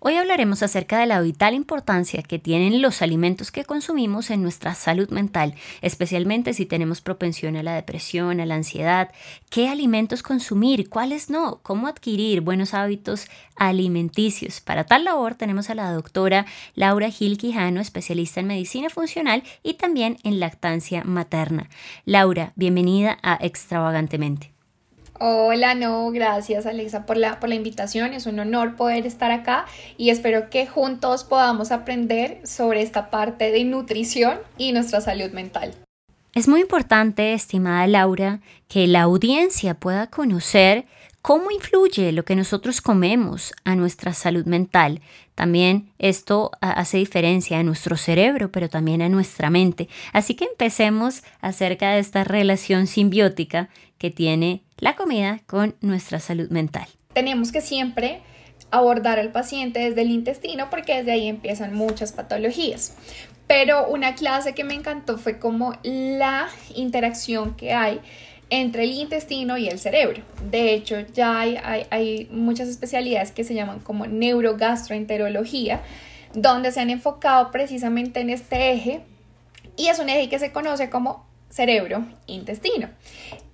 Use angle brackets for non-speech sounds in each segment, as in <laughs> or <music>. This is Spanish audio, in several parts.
Hoy hablaremos acerca de la vital importancia que tienen los alimentos que consumimos en nuestra salud mental, especialmente si tenemos propensión a la depresión, a la ansiedad, qué alimentos consumir, cuáles no, cómo adquirir buenos hábitos alimenticios. Para tal labor tenemos a la doctora Laura Gil Quijano, especialista en medicina funcional y también en lactancia materna. Laura, bienvenida a Extravagantemente. Hola, no, gracias Alexa por la, por la invitación. Es un honor poder estar acá y espero que juntos podamos aprender sobre esta parte de nutrición y nuestra salud mental. Es muy importante, estimada Laura, que la audiencia pueda conocer cómo influye lo que nosotros comemos a nuestra salud mental. También esto hace diferencia a nuestro cerebro, pero también a nuestra mente. Así que empecemos acerca de esta relación simbiótica que tiene la comida con nuestra salud mental. Tenemos que siempre abordar al paciente desde el intestino porque desde ahí empiezan muchas patologías. Pero una clase que me encantó fue como la interacción que hay entre el intestino y el cerebro. De hecho, ya hay, hay, muchas especialidades que se llaman como neurogastroenterología, donde se han enfocado precisamente en este eje y es un eje que se conoce como cerebro-intestino.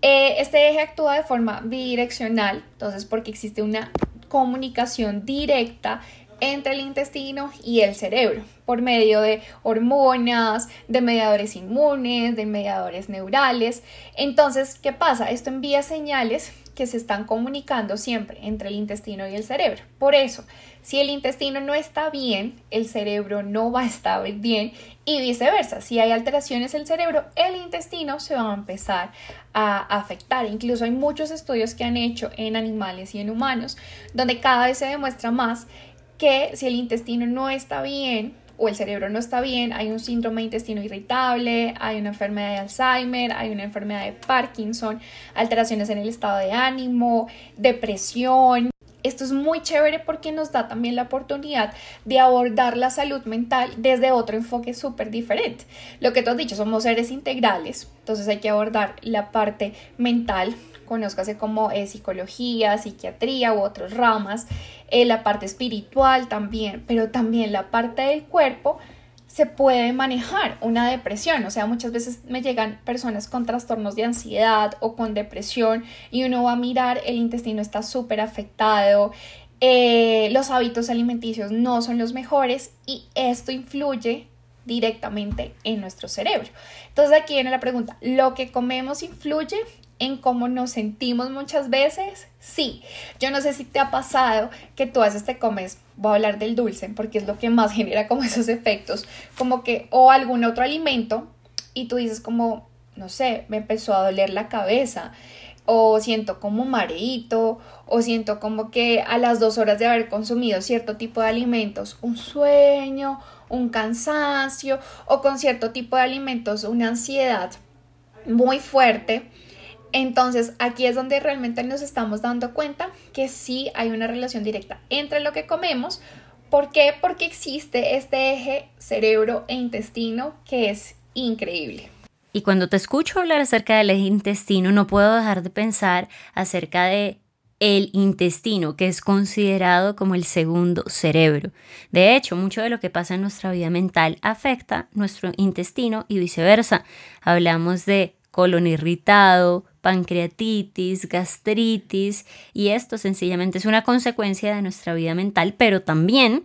Eh, este eje actúa de forma bidireccional, entonces porque existe una comunicación directa entre el intestino y el cerebro por medio de hormonas, de mediadores inmunes, de mediadores neurales. Entonces, ¿qué pasa? Esto envía señales que se están comunicando siempre entre el intestino y el cerebro. Por eso, si el intestino no está bien, el cerebro no va a estar bien y viceversa. Si hay alteraciones en el cerebro, el intestino se va a empezar a afectar. Incluso hay muchos estudios que han hecho en animales y en humanos donde cada vez se demuestra más que si el intestino no está bien, o el cerebro no está bien, hay un síndrome de intestino irritable, hay una enfermedad de Alzheimer, hay una enfermedad de Parkinson, alteraciones en el estado de ánimo, depresión. Esto es muy chévere porque nos da también la oportunidad de abordar la salud mental desde otro enfoque súper diferente. Lo que tú has dicho, somos seres integrales, entonces hay que abordar la parte mental, conózcase como es psicología, psiquiatría u otras ramas, eh, la parte espiritual también, pero también la parte del cuerpo se puede manejar una depresión. O sea, muchas veces me llegan personas con trastornos de ansiedad o con depresión y uno va a mirar, el intestino está súper afectado, eh, los hábitos alimenticios no son los mejores y esto influye directamente en nuestro cerebro. Entonces aquí viene la pregunta, ¿lo que comemos influye? en cómo nos sentimos muchas veces? Sí. Yo no sé si te ha pasado que tú haces te comes, voy a hablar del dulce, porque es lo que más <laughs> genera como esos efectos, como que o algún otro alimento y tú dices como, no sé, me empezó a doler la cabeza o siento como mareito, o siento como que a las dos horas de haber consumido cierto tipo de alimentos, un sueño, un cansancio, o con cierto tipo de alimentos, una ansiedad muy fuerte. Entonces aquí es donde realmente nos estamos dando cuenta que sí hay una relación directa entre lo que comemos. ¿Por qué? Porque existe este eje cerebro e intestino que es increíble. Y cuando te escucho hablar acerca del eje intestino, no puedo dejar de pensar acerca de el intestino, que es considerado como el segundo cerebro. De hecho, mucho de lo que pasa en nuestra vida mental afecta nuestro intestino y viceversa. Hablamos de colon irritado, pancreatitis, gastritis, y esto sencillamente es una consecuencia de nuestra vida mental, pero también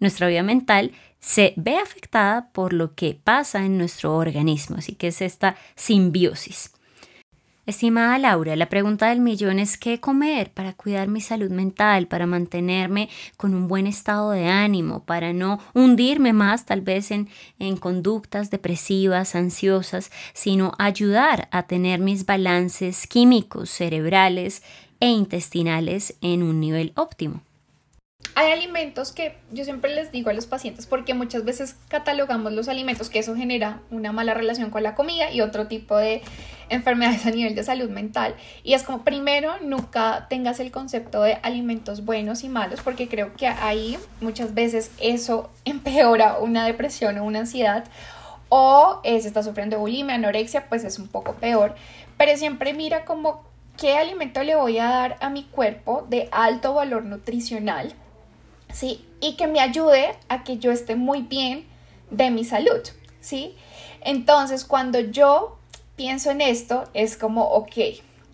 nuestra vida mental se ve afectada por lo que pasa en nuestro organismo, así que es esta simbiosis. Estimada Laura, la pregunta del millón es qué comer para cuidar mi salud mental, para mantenerme con un buen estado de ánimo, para no hundirme más tal vez en, en conductas depresivas, ansiosas, sino ayudar a tener mis balances químicos, cerebrales e intestinales en un nivel óptimo. Hay alimentos que yo siempre les digo a los pacientes porque muchas veces catalogamos los alimentos que eso genera una mala relación con la comida y otro tipo de enfermedades a nivel de salud mental. Y es como primero nunca tengas el concepto de alimentos buenos y malos porque creo que ahí muchas veces eso <laughs> empeora una depresión o una ansiedad o eh, si está sufriendo bulimia, anorexia, pues es un poco peor. Pero siempre mira como qué alimento le voy a dar a mi cuerpo de alto valor nutricional ¿sí? Y que me ayude a que yo esté muy bien de mi salud, ¿sí? Entonces, cuando yo pienso en esto, es como, ok,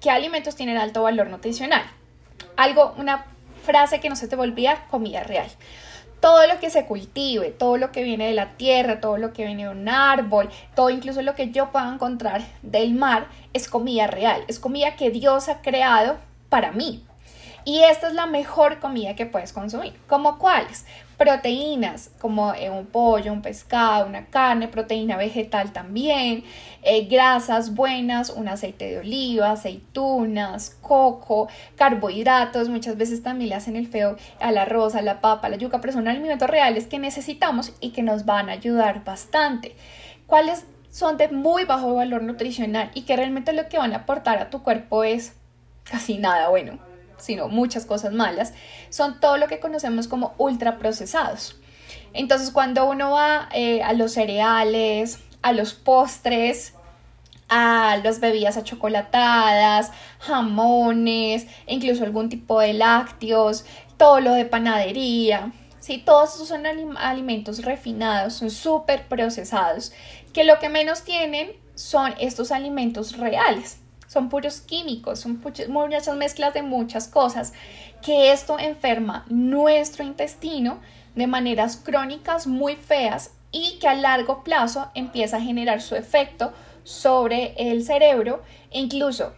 ¿qué alimentos tienen alto valor nutricional? Algo, una frase que no se te volvía, comida real. Todo lo que se cultive, todo lo que viene de la tierra, todo lo que viene de un árbol, todo incluso lo que yo pueda encontrar del mar, es comida real, es comida que Dios ha creado para mí, y esta es la mejor comida que puedes consumir. ¿Como cuáles? Proteínas, como eh, un pollo, un pescado, una carne, proteína vegetal también, eh, grasas buenas, un aceite de oliva, aceitunas, coco, carbohidratos, muchas veces también le hacen el feo al arroz, a la papa, a la yuca, pero son alimentos reales que necesitamos y que nos van a ayudar bastante. ¿Cuáles son de muy bajo valor nutricional y que realmente lo que van a aportar a tu cuerpo es casi nada bueno? Sino muchas cosas malas, son todo lo que conocemos como ultraprocesados. Entonces, cuando uno va eh, a los cereales, a los postres, a las bebidas achocolatadas, jamones, incluso algún tipo de lácteos, todo lo de panadería, ¿sí? Todos esos son alimentos refinados, son súper procesados, que lo que menos tienen son estos alimentos reales son puros químicos, son muchas mezclas de muchas cosas, que esto enferma nuestro intestino de maneras crónicas muy feas y que a largo plazo empieza a generar su efecto sobre el cerebro incluso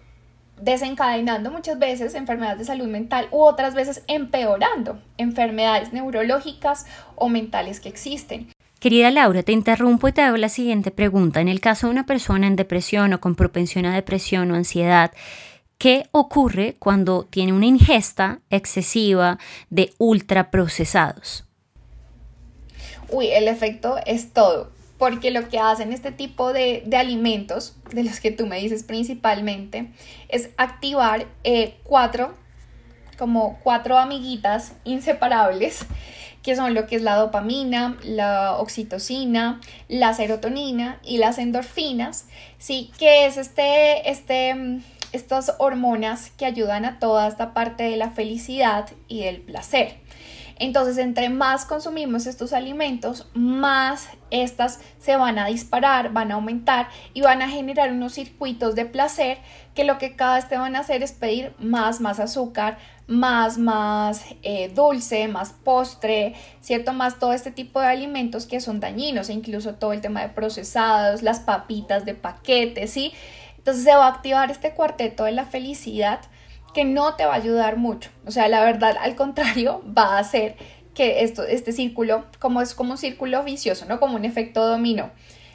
desencadenando muchas veces enfermedades de salud mental u otras veces empeorando enfermedades neurológicas o mentales que existen. Querida Laura, te interrumpo y te hago la siguiente pregunta. En el caso de una persona en depresión o con propensión a depresión o ansiedad, ¿qué ocurre cuando tiene una ingesta excesiva de ultraprocesados? Uy, el efecto es todo, porque lo que hacen este tipo de, alimentos, de los que tú me dices principalmente, es activar eh, cuatro, como cuatro amiguitas inseparables que son lo que es la dopamina, la oxitocina, la serotonina y las endorfinas, ¿sí? Que es este, este, mm, estas hormonas que ayudan a toda esta parte de la felicidad y del placer. Entonces, entre más consumimos estos alimentos, más estas se van a disparar, van a aumentar y van a generar unos circuitos de placer que lo que cada vez te van a hacer es pedir más, más azúcar, más, más eh, dulce, más postre, ¿cierto? Más todo este tipo de alimentos que son dañinos, e incluso todo el tema de procesados, las papitas de paquete, ¿sí? Entonces se va a activar este cuarteto de la felicidad que no te va a ayudar mucho. O sea, la verdad, al contrario, <laughs> va a hacer que esto, este círculo, como es como un círculo vicioso, ¿no? Como un efecto dominó.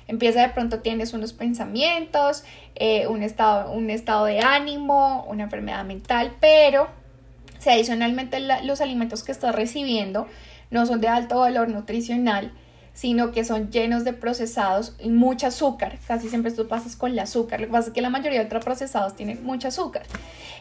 Empieza de pronto, tienes unos pensamientos, eh, un, estado, un estado de ánimo, una enfermedad mental, pero si adicionalmente los alimentos que estás recibiendo no son de alto valor nutricional, sino que son llenos de procesados y mucho azúcar. Casi siempre tú pasas con el azúcar. Lo que pasa es que la mayoría de ultraprocesados tienen mucho azúcar.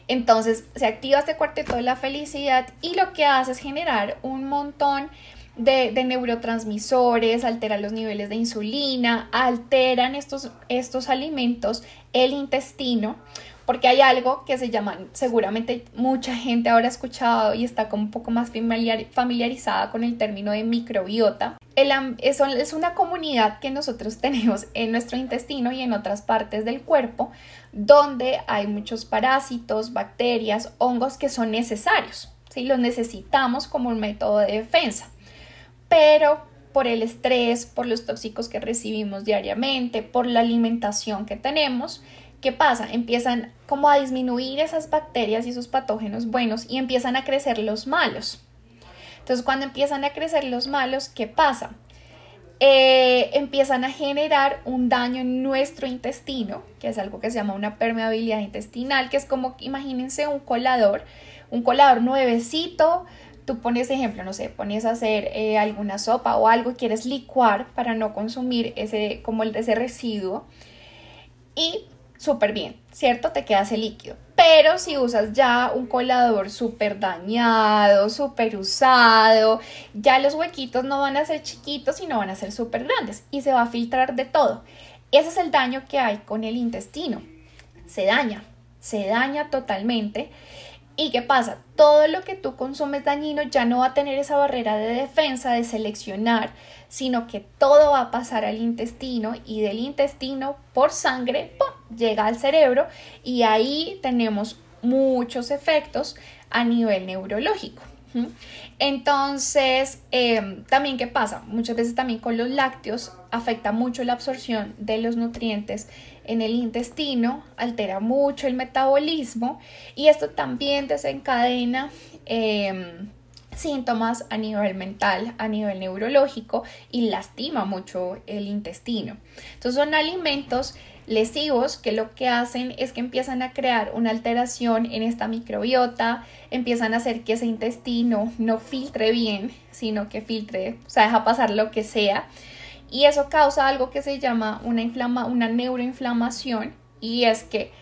Entonces se activa este cuarteto de la felicidad y lo que hace es generar un montón de, neurotransmisores, altera los niveles de insulina, alteran estos, estos alimentos el intestino porque hay algo que se llama, seguramente mucha gente ahora ha escuchado y está como un poco más familiarizada con el término de microbiota. El, es, es una comunidad que nosotros <laughs> tenemos en nuestro intestino y en otras partes del cuerpo donde hay muchos parásitos, bacterias, hongos que son necesarios, ¿sí? los necesitamos como un método de defensa. Pero por el estrés, por los tóxicos que recibimos diariamente, por la alimentación que tenemos, ¿qué pasa? Empiezan como a disminuir esas bacterias y esos patógenos buenos y empiezan a crecer los malos. Entonces, cuando empiezan a crecer los malos, ¿qué pasa? Eh, empiezan a generar un daño en nuestro intestino, que es algo que se llama una permeabilidad intestinal, que es como, imagínense un colador, un colador nuevecito, tú pones ejemplo, no sé, pones a hacer eh, alguna sopa o algo quieres licuar para no consumir ese, como ese residuo y súper bien, ¿cierto? Te queda ese líquido. Pero si usas ya un colador súper dañado, súper usado, ya los huequitos no van a ser chiquitos, sino van a ser súper grandes y se va a filtrar de todo. Ese es el daño que hay con el intestino. Se daña, se daña totalmente. ¿Y qué pasa? Todo lo que tú consumes dañino ya no va a tener esa barrera de defensa de seleccionar, sino que todo va a pasar al intestino y del intestino por sangre llega al cerebro y ahí tenemos muchos efectos a nivel neurológico. Entonces, em, también qué pasa? Muchas veces también con los lácteos afecta mucho la absorción de los nutrientes en el intestino, altera mucho el metabolismo y esto también desencadena em, síntomas a nivel mental, a nivel neurológico y lastima mucho el intestino. Entonces son alimentos lesivos que lo que hacen es que empiezan a crear una alteración en esta microbiota, empiezan a hacer que ese intestino no filtre bien, sino que filtre, o sea, deja pasar lo que sea. Y eso causa algo que se llama una, una neuroinflamación y es que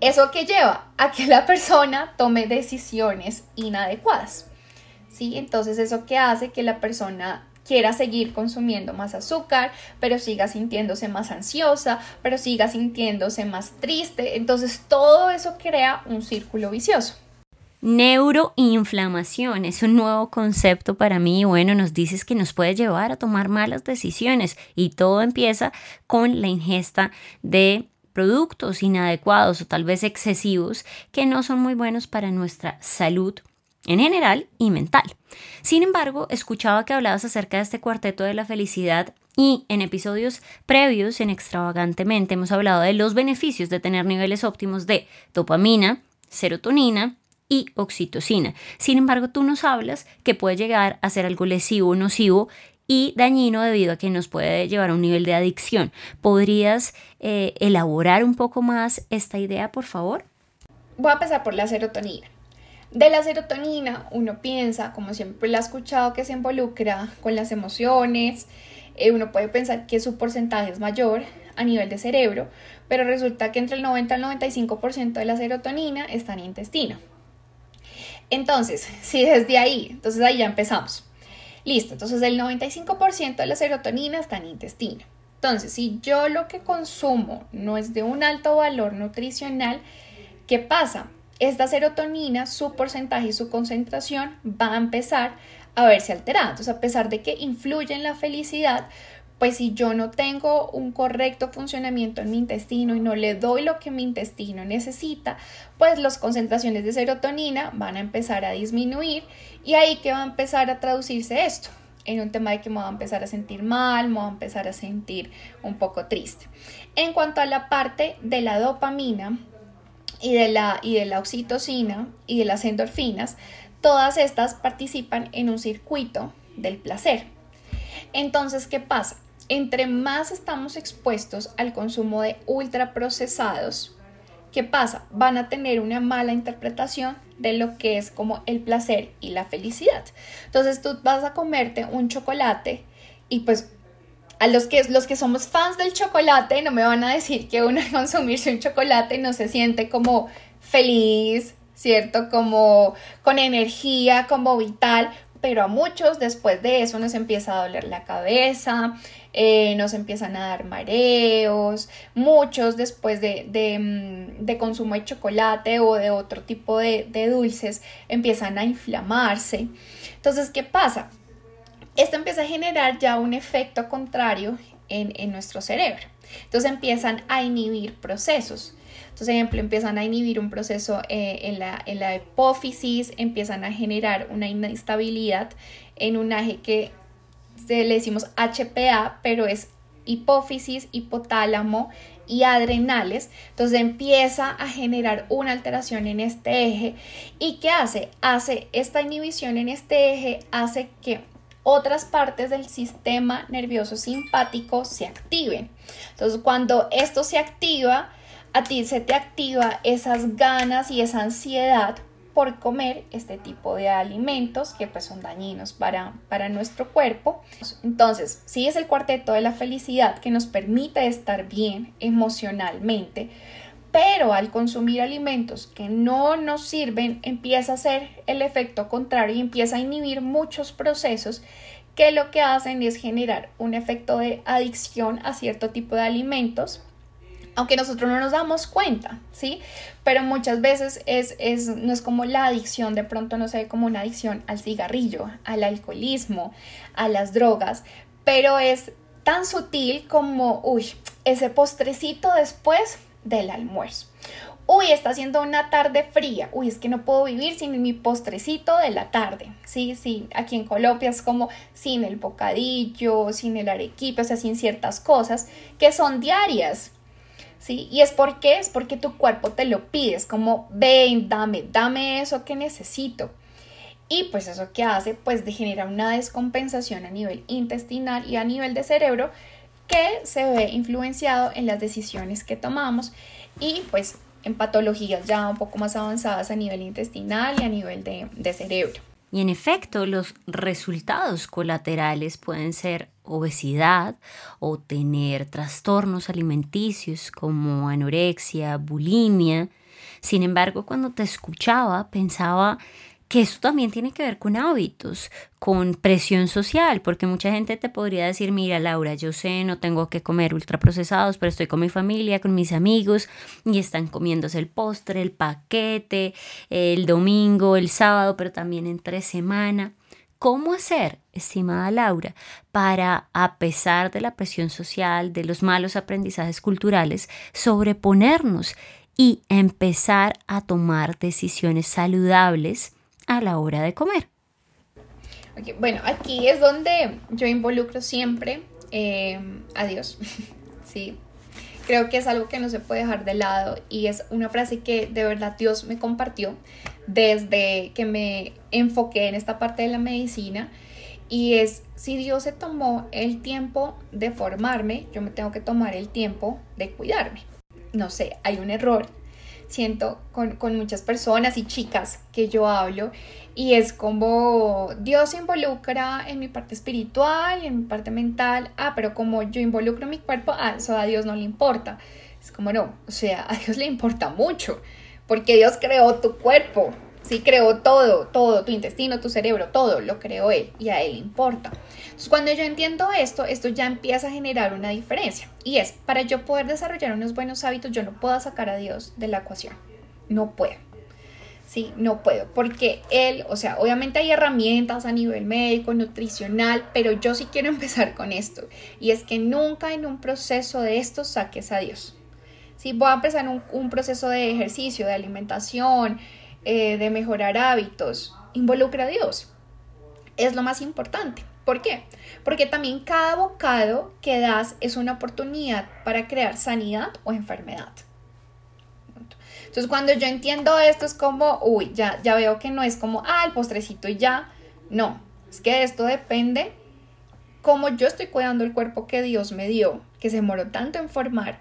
eso que lleva a que la persona tome decisiones inadecuadas. ¿Sí? Entonces eso que hace que la persona quiera seguir consumiendo más azúcar, pero siga sintiéndose más ansiosa, pero siga sintiéndose más triste. Entonces todo eso crea un círculo vicioso. Neuroinflamación es un nuevo concepto para mí. Bueno, nos dices que nos puede llevar a tomar malas decisiones y todo empieza con la ingesta de productos inadecuados o tal vez excesivos que no son muy buenos para nuestra salud en general y mental. Sin embargo, escuchaba que hablabas acerca de este cuarteto de la felicidad y en episodios previos en Extravagantemente hemos hablado de los beneficios de tener niveles óptimos de dopamina, serotonina y oxitocina. Sin embargo, tú nos hablas que puede llegar a ser algo lesivo, nocivo y dañino debido a que nos puede llevar a un nivel de adicción. ¿Podrías eh, elaborar un poco más esta idea, por favor? Voy a empezar por la serotonina. De la serotonina uno piensa, como siempre lo ha escuchado, que se involucra con las emociones, eh, uno puede pensar que su porcentaje es mayor a nivel de cerebro, pero resulta que entre el 90 al 95% de la serotonina está en intestino. Entonces, si desde ahí, entonces ahí ya empezamos. Listo, entonces el 95% de la serotonina está en intestino. Entonces, si yo lo que consumo no es de un alto valor nutricional, ¿qué pasa? esta serotonina, su porcentaje y su concentración va a empezar a verse alterada. Entonces, a pesar de que influye en la felicidad, pues si yo no tengo un correcto funcionamiento en mi intestino y no le doy lo que mi intestino necesita, pues las concentraciones de serotonina van a empezar a disminuir y ahí que va a empezar a traducirse esto en un tema de que me voy a empezar a sentir mal, me voy a empezar a sentir un poco triste. En cuanto a la parte de la dopamina, y de la, y de la oxitocina y de las endorfinas, todas estas participan en un circuito del placer. Entonces, ¿qué pasa? Entre más estamos expuestos al consumo de ultraprocesados, ¿qué pasa? Van a tener una mala interpretación de lo que es como el placer y la felicidad. Entonces tú vas a comerte un chocolate y pues a los que, los que somos fans del chocolate no me van a decir que uno al consumirse un chocolate no se siente como feliz, ¿cierto? Como con energía, como vital, pero a muchos después de eso nos empieza a doler la cabeza, eh, nos empiezan a dar mareos, muchos después de, de, mm, de, consumo de chocolate o de otro tipo de, de dulces empiezan a inflamarse. Entonces, ¿qué pasa? esto empieza a generar ya un efecto contrario en, nuestro cerebro. Entonces empiezan a inhibir procesos. Entonces, ejemplo, empiezan a inhibir un proceso eh, en, la, en, la, hipófisis, empiezan a generar una inestabilidad en un eje que le decimos HPA, pero es hipófisis, hipotálamo y adrenales. Entonces empieza a generar una alteración en este eje. ¿Y qué hace? Hace esta inhibición en este eje, hace que otras partes del sistema nervioso simpático se activen. Entonces, cuando esto se activa, a ti se te activa esas ganas y esa ansiedad por comer este tipo de alimentos que pues son dañinos para, para nuestro cuerpo. Entonces, si es el cuarteto de la felicidad que nos permite estar bien emocionalmente, pero al consumir alimentos que no nos sirven empieza a hacer el efecto contrario y empieza a inhibir muchos procesos que lo que hacen es generar un efecto de adicción a cierto tipo de alimentos aunque nosotros no nos damos cuenta, ¿sí? Pero muchas veces es, es, no es como la adicción, de pronto no se ve como una adicción al cigarrillo, al alcoholismo, a las drogas, pero es tan sutil como, uy, ese postrecito después del almuerzo. Uy, está haciendo una tarde fría. Uy, es que no puedo vivir sin mi postrecito de la tarde. Sí, sí, aquí en Colombia es como sin el bocadillo, sin el arequipe, o sea, sin ciertas cosas que son diarias. ¿Sí? Y es porque es porque tu cuerpo te lo pide, es como, ven, dame, dame eso que necesito. Y pues eso que hace, pues genera una descompensación a nivel intestinal y a nivel de cerebro que se ve influenciado en las decisiones que tomamos y pues en patologías ya un poco más avanzadas a nivel intestinal y a nivel de, de cerebro. Y en efecto, los resultados colaterales pueden ser obesidad o tener trastornos alimenticios como anorexia, bulimia. Sin embargo, cuando te escuchaba, pensaba que esto también tiene que ver con hábitos, con presión social, porque mucha gente te podría decir, mira Laura, yo sé, no tengo que comer ultraprocesados, pero estoy con mi familia, con mis amigos, y están comiéndose el postre, el paquete, el domingo, el sábado, pero también entre semana. ¿Cómo hacer, estimada Laura, para, a pesar de la presión social, de los malos aprendizajes culturales, sobreponernos y empezar a tomar decisiones saludables a la hora de comer. bueno, aquí es donde yo involucro siempre eh, a Dios. <laughs> sí, creo que es algo que no se puede dejar de lado y es una frase que de verdad Dios me compartió desde que me enfoqué en esta parte de la medicina y es si Dios se tomó el tiempo de formarme, yo me tengo que tomar el tiempo de cuidarme. No sé, hay un error siento con, muchas personas y chicas que yo hablo y es como Dios se involucra en mi parte espiritual y en mi parte mental, ah, pero como yo involucro mi cuerpo, ah, eso a Dios no le importa. Es como no, o sea, a Dios le importa mucho, porque Dios creó tu cuerpo, sí, creó todo, todo, tu intestino, tu cerebro, todo lo creó Él y a Él importa. Entonces, cuando yo entiendo esto, esto ya empieza a generar una diferencia. Y es, para yo poder desarrollar unos buenos hábitos, yo no puedo sacar a Dios de la ecuación. No puedo. Sí, no puedo, porque él, o sea, obviamente hay herramientas a nivel médico, nutricional, pero yo sí quiero <laughs> empezar con esto. Y es que nunca en un proceso de esto saques a Dios. Si voy a empezar un proceso de ejercicio, de alimentación, eh, de mejorar hábitos, involucra a Dios. Es lo más importante. ¿Por qué? Porque también cada bocado que das es una oportunidad para crear sanidad o enfermedad. Entonces cuando yo entiendo esto es como, uy, ya, ya veo que no es como, ah, el postrecito y ya. No, es que esto depende cómo yo estoy cuidando el cuerpo que Dios me dio, que se demoró tanto en formar,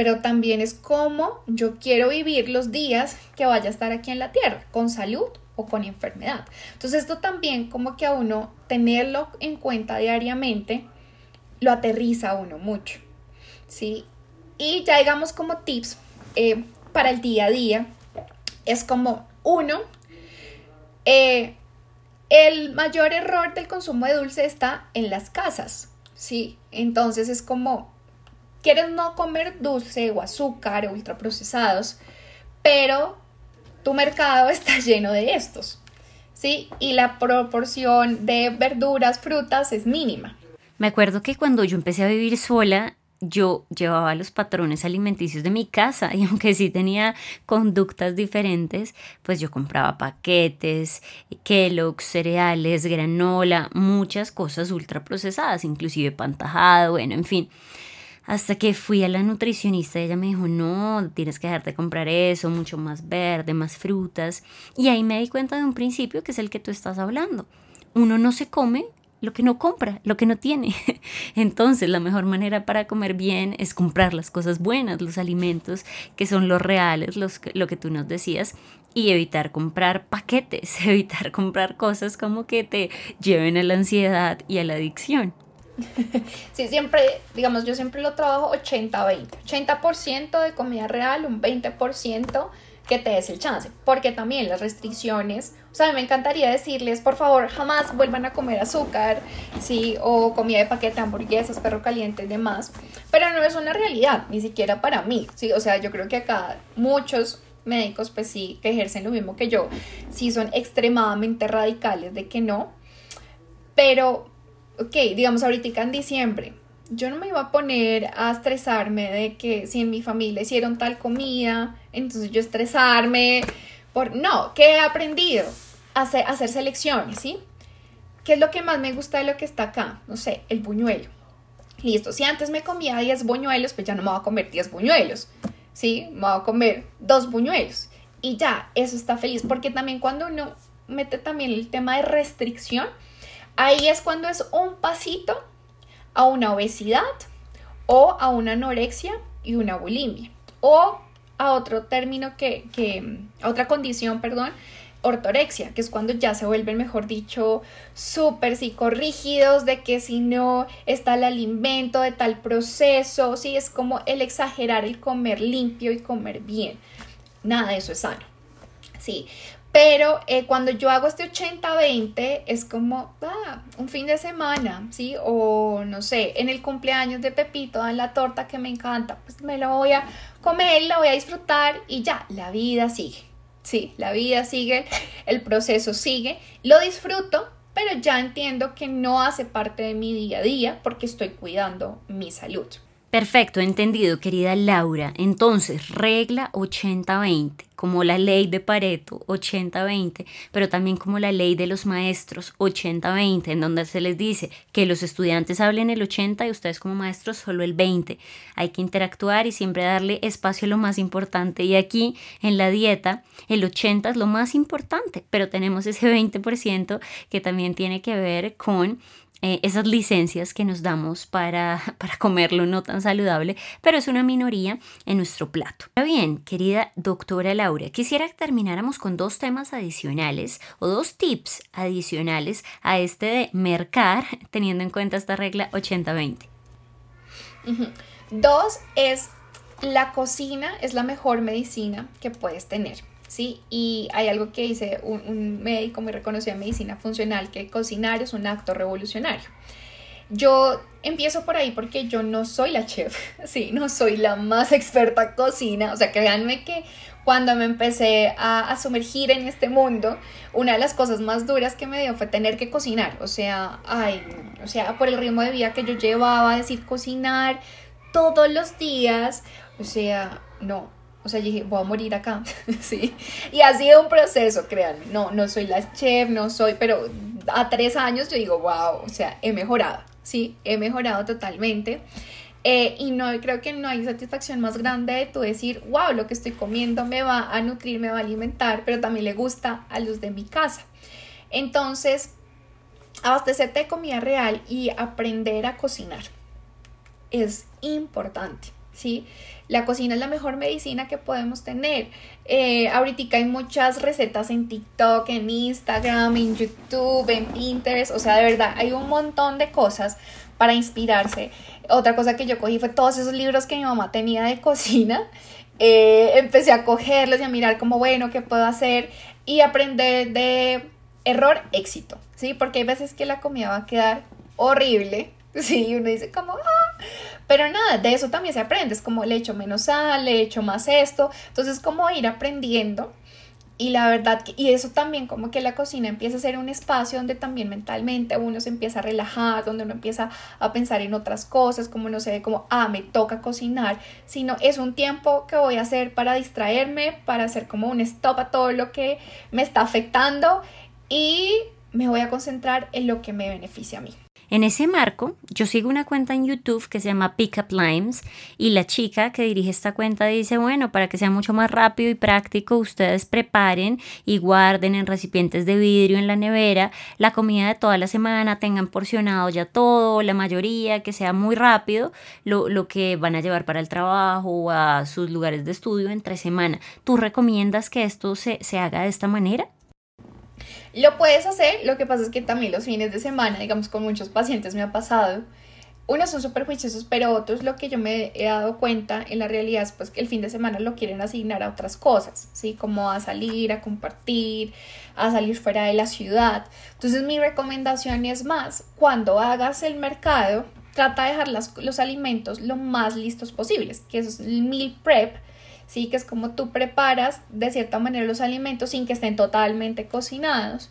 pero también es cómo yo quiero vivir los días que vaya a estar aquí en la tierra, con salud con enfermedad. Entonces esto también como que a uno tenerlo en cuenta diariamente lo aterriza a uno mucho, ¿sí? Y ya digamos como tips eh, para el día a día, es como uno, eh, el mayor error del consumo de dulce está en las casas, ¿sí? Entonces es como, quieres no comer dulce o azúcar o ultraprocesados, pero tu mercado <laughs> está lleno de estos, ¿sí? Y la proporción de verduras, frutas es mínima. Me acuerdo que cuando yo empecé a vivir sola, yo llevaba los patrones alimenticios de mi casa <laughs> y aunque sí tenía conductas diferentes, pues yo compraba paquetes, Kellogg's, cereales, granola, muchas cosas ultraprocesadas, inclusive pantajado, bueno, en fin. Hasta que fui a la nutricionista ella me dijo, no, tienes que dejarte comprar eso, mucho más verde, más frutas. Y ahí me di cuenta de un principio que es el que tú estás hablando. Uno no se come lo que no compra, lo que no tiene. <laughs> Entonces, la mejor manera para comer bien es comprar las cosas buenas, los alimentos que son los reales, los, lo que tú nos decías, y evitar comprar paquetes, <laughs> evitar comprar cosas como que te lleven a la ansiedad y a la adicción. <laughs> Sí, siempre, digamos, yo siempre lo trabajo 80-20. 80%, de comida real, un 20% que te des el chance. Porque también las restricciones, o sea, me encantaría decirles, por favor, jamás vuelvan a comer azúcar, ¿sí? O comida de paquete, hamburguesas, perro caliente y demás. Pero no es una realidad, ni siquiera para mí, ¿sí? O sea, yo creo que acá muchos médicos, pues sí, que ejercen lo mismo que yo, sí son extremadamente radicales de que no. Pero, ok, digamos ahorita en diciembre, yo no me iba a poner a estresarme de que si en mi familia hicieron tal comida, entonces yo estresarme por... No, ¿qué he aprendido? A hacer, hacer selecciones, ¿sí? ¿Qué es lo que más me gusta de lo que está acá? No sé, el buñuelo. Listo, si antes me comía 10 buñuelos, pues ya no me voy a comer 10 buñuelos. ¿sí? Me voy a comer dos buñuelos y ya, eso está feliz, porque también cuando uno mete también el tema de restricción, ahí es cuando es un pasito a una obesidad o a una anorexia y una bulimia o a otro término que, a otra condición, perdón, ortorexia, que es cuando ya se vuelven, mejor dicho, súper psicorrígidos de que si no está el alimento de tal proceso, sí, es como el exagerar el comer limpio y comer bien. Nada de eso es sano. Sí, pero eh, cuando yo hago este 80-20 es como ah, un fin de semana, ¿sí? O no sé, en el cumpleaños de Pepito en la torta que me encanta, pues me la voy a comer, la voy a disfrutar y ya, la vida sigue. Sí, la vida sigue, el proceso sigue, lo disfruto, pero ya entiendo que no hace parte de mi día a día porque estoy cuidando mi salud. Perfecto, entendido, querida Laura. Entonces, regla 80-20, como la ley de Pareto 80-20, pero también como la ley de los maestros 80-20, en donde se les dice que los estudiantes hablen el 80 y ustedes como maestros solo el 20. Hay que interactuar y siempre darle espacio a lo más importante. Y aquí, en la dieta, el 80 es lo más importante, pero tenemos ese 20% que también tiene que ver con eh, esas licencias que nos damos para, <laughs> para comerlo no tan saludable, pero es una minoría en nuestro plato. Ahora bien, querida doctora Laura, quisiera que termináramos con dos temas adicionales o dos tips adicionales a este de mercar <laughs> teniendo en cuenta esta regla 80-20. Dos es la cocina es la mejor medicina que puedes tener. ¿Sí? Y hay algo que dice un, médico muy reconocido en medicina funcional, que cocinar es un acto revolucionario. Yo empiezo por ahí porque yo no soy la chef, <laughs> sí, no soy la más experta cocina, o sea, créanme que cuando me empecé a, a, sumergir en este mundo, una de las cosas más duras que me dio fue tener que cocinar, o sea, ay, o sea, por el ritmo de vida que yo llevaba, decir cocinar todos los días, o sea, no, o sea, dije, voy a morir acá, <laughs> sí. Y ha sido un proceso, créanme. No, no soy la chef, no soy, pero a tres años yo digo, wow, o sea, he mejorado, sí, he mejorado totalmente. Eh, y no creo que no hay satisfacción más grande de tú decir, wow, lo que estoy comiendo me va a nutrir, me va a alimentar, pero también le gusta a los de mi casa. Entonces, abastecerte de comida real y aprender a cocinar es importante, ¿sí? La cocina es la mejor medicina que podemos tener. Eh, ahorita hay muchas recetas en TikTok, en Instagram, en YouTube, en Pinterest. O sea, de verdad, hay un montón de cosas para inspirarse. Otra cosa que yo cogí fue todos esos libros que mi mamá tenía de cocina. Eh, empecé a cogerlos y a mirar como, bueno, ¿qué puedo hacer? Y aprender de error, éxito, ¿sí? Porque hay veces que la comida va a quedar horrible, <laughs> ¿sí? Uno dice como, ah, pero nada, de eso también se aprende, es como le echo menos sal, le echo más esto, entonces como ir aprendiendo y la verdad, y eso también como que la cocina empieza a ser un espacio donde también mentalmente uno se empieza a relajar, donde uno empieza a pensar en otras cosas, como no ve como, ah, me toca cocinar, sino es un tiempo que voy a hacer para distraerme, para hacer como un stop a todo lo que me está afectando y me voy a concentrar en lo que me beneficia a mí. En ese marco, yo sigo una cuenta en YouTube que se llama Pickup Limes y la chica que dirige esta cuenta dice, bueno, para que sea mucho más rápido y práctico, ustedes preparen y guarden en recipientes de vidrio en la nevera la comida de toda la semana, tengan porcionado ya todo, la mayoría, que sea muy rápido lo, lo que van a llevar para el trabajo o a sus lugares de estudio entre semana. ¿Tú recomiendas que esto se, se haga de esta manera? Lo puedes hacer, lo que pasa es que también los fines de semana, digamos, con muchos pacientes me ha pasado. Unos son súper juiciosos, pero otros lo que yo me he dado cuenta en la realidad es pues, que el fin de semana lo quieren asignar a otras cosas, ¿sí? Como a salir, a compartir, a salir fuera de la ciudad. Entonces mi recomendación es más, cuando hagas el mercado, trata de dejar los alimentos lo más listos posibles, que es el meal prep, ¿sí? Que es como tú preparas de cierta manera los alimentos sin que estén totalmente cocinados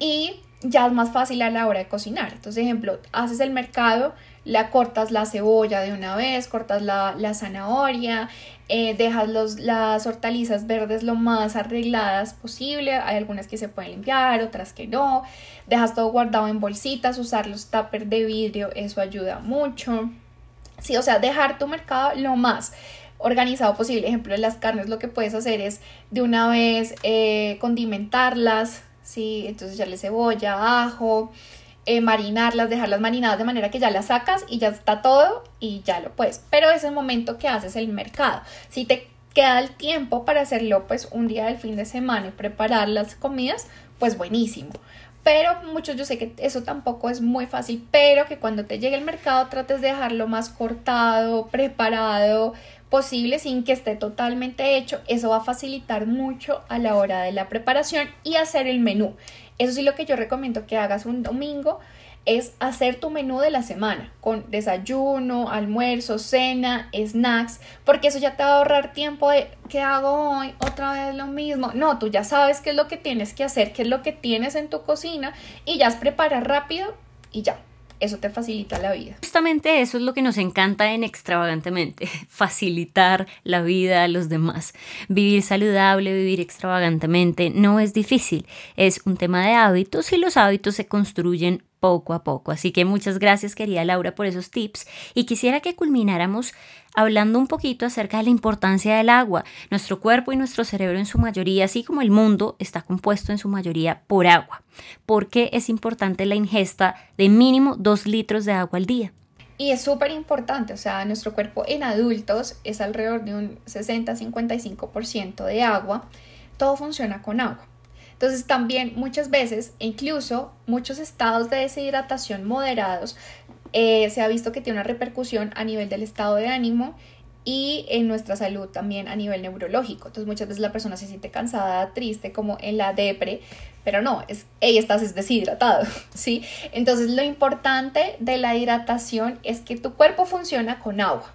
y ya es más fácil a la hora de cocinar. Entonces, ejemplo, haces el mercado, la cortas la cebolla de una vez, cortas la, zanahoria, eh, dejas los, las hortalizas verdes lo más arregladas posible. Hay algunas que se pueden limpiar, otras que no. Dejas todo guardado en bolsitas, usar los tuppers de vidrio, eso ayuda mucho. Sí, o sea, dejar tu mercado lo más organizado posible. Ejemplo, las carnes lo que puedes hacer es de una vez eh, condimentarlas, ¿sí? Entonces echarle cebolla, ajo, eh, marinarlas, dejarlas marinadas de manera que ya las sacas y ya está todo y ya lo puedes. Pero es el momento que haces el mercado. Si te queda el tiempo para hacerlo pues un día del fin de semana y preparar las comidas, pues buenísimo. Pero muchos yo sé que eso tampoco es muy fácil, pero que cuando te llegue el mercado trates de dejarlo más cortado, preparado, posible sin que esté totalmente hecho. Eso va a facilitar mucho a la hora de la preparación y hacer el menú. Eso sí lo que yo recomiendo que hagas un domingo es hacer tu menú de la semana con desayuno, almuerzo, cena, snacks, porque eso ya te va a ahorrar tiempo de ¿qué hago hoy? Otra vez lo mismo. No, tú ya sabes qué es lo que tienes que hacer, qué es lo que tienes en tu cocina y ya es preparar rápido y ya eso te facilita la vida. Justamente eso es lo que nos encanta en extravagantemente, <laughs> facilitar la vida a los demás. Vivir saludable, vivir extravagantemente no es difícil, es un tema de hábitos y los hábitos se construyen poco a poco. Así que muchas gracias querida Laura por esos tips y quisiera que culmináramos hablando un poquito acerca de la importancia del agua. Nuestro cuerpo y nuestro cerebro en su mayoría, así como el mundo, está compuesto en su mayoría por agua. ¿Por qué es importante la ingesta de mínimo 2 litros de agua al día? Y es súper importante, o sea, nuestro cuerpo en adultos es alrededor de un 60-55% de agua. Todo funciona con agua. Entonces también muchas veces, incluso muchos estados de deshidratación moderados, eh, se ha visto que tiene una repercusión a nivel del estado de ánimo y en nuestra salud también a nivel neurológico. Entonces muchas veces la persona se siente cansada, triste, como en la depre, pero no, es, ella estás deshidratado, <laughs> ¿sí? Entonces lo importante de la hidratación es que tu cuerpo funciona con agua.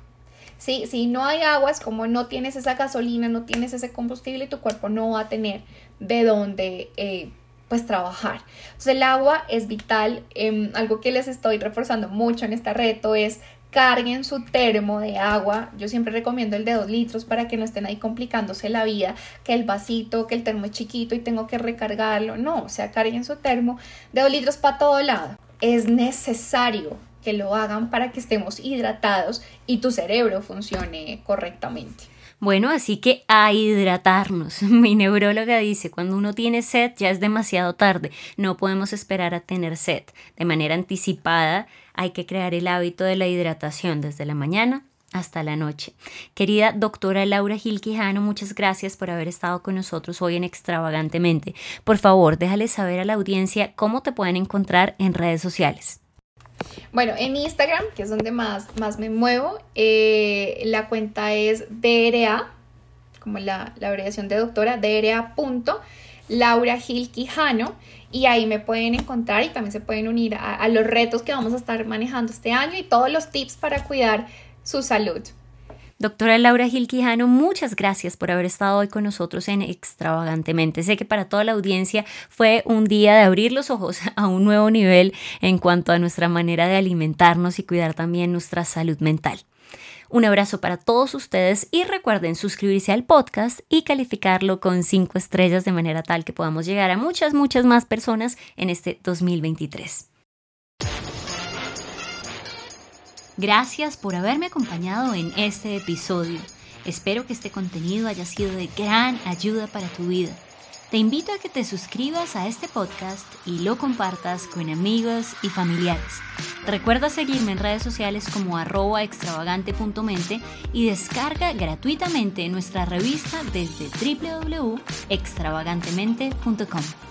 ¿sí? Si no hay agua, es como no tienes esa gasolina, no tienes ese combustible, tu cuerpo no va a tener de dónde eh, pues trabajar. Entonces el agua es vital. Em, algo que les estoy reforzando mucho en este reto es carguen su termo de agua. Yo siempre recomiendo el de 2 litros para que no estén ahí complicándose la vida, que el vasito, que el termo es chiquito y tengo que recargarlo. No, o sea, carguen su termo de 2 litros para todo lado. Es necesario que lo hagan para que estemos hidratados y tu cerebro funcione correctamente. Bueno, así que a hidratarnos. <laughs> Mi neuróloga dice, cuando uno tiene sed ya es demasiado tarde, no podemos esperar a tener sed. De manera anticipada hay que crear el hábito de la hidratación desde la mañana hasta la noche. Querida doctora Laura Gil Quijano, muchas gracias por haber estado con nosotros hoy en Extravagantemente. Por favor, déjale saber a la audiencia cómo te pueden encontrar en redes sociales. Bueno, en Instagram, que es donde más, más me muevo, eh, la cuenta es DRA, como la, abreviación de doctora, DRA. Laura Gil Quijano y ahí me pueden encontrar y también se pueden unir a los retos que vamos a estar manejando este año y todos los tips para cuidar su salud. Doctora Laura Gil Quijano, muchas gracias por haber estado hoy con nosotros en Extravagantemente. Sé que para toda la audiencia fue un día de abrir los ojos <laughs> a un nuevo nivel en cuanto a nuestra manera de alimentarnos y cuidar también nuestra salud mental. Un abrazo para todos ustedes y recuerden suscribirse al podcast y calificarlo con cinco estrellas de manera tal que podamos llegar a muchas, muchas más personas en este 2023. Gracias por haberme acompañado en este episodio. Espero que este contenido haya sido de gran ayuda para tu vida. Te invito a que te suscribas a este podcast y lo compartas con amigos y familiares. Recuerda seguirme en redes sociales como arroba extravagante.mente y descarga gratuitamente nuestra revista desde www.extravagantemente.com.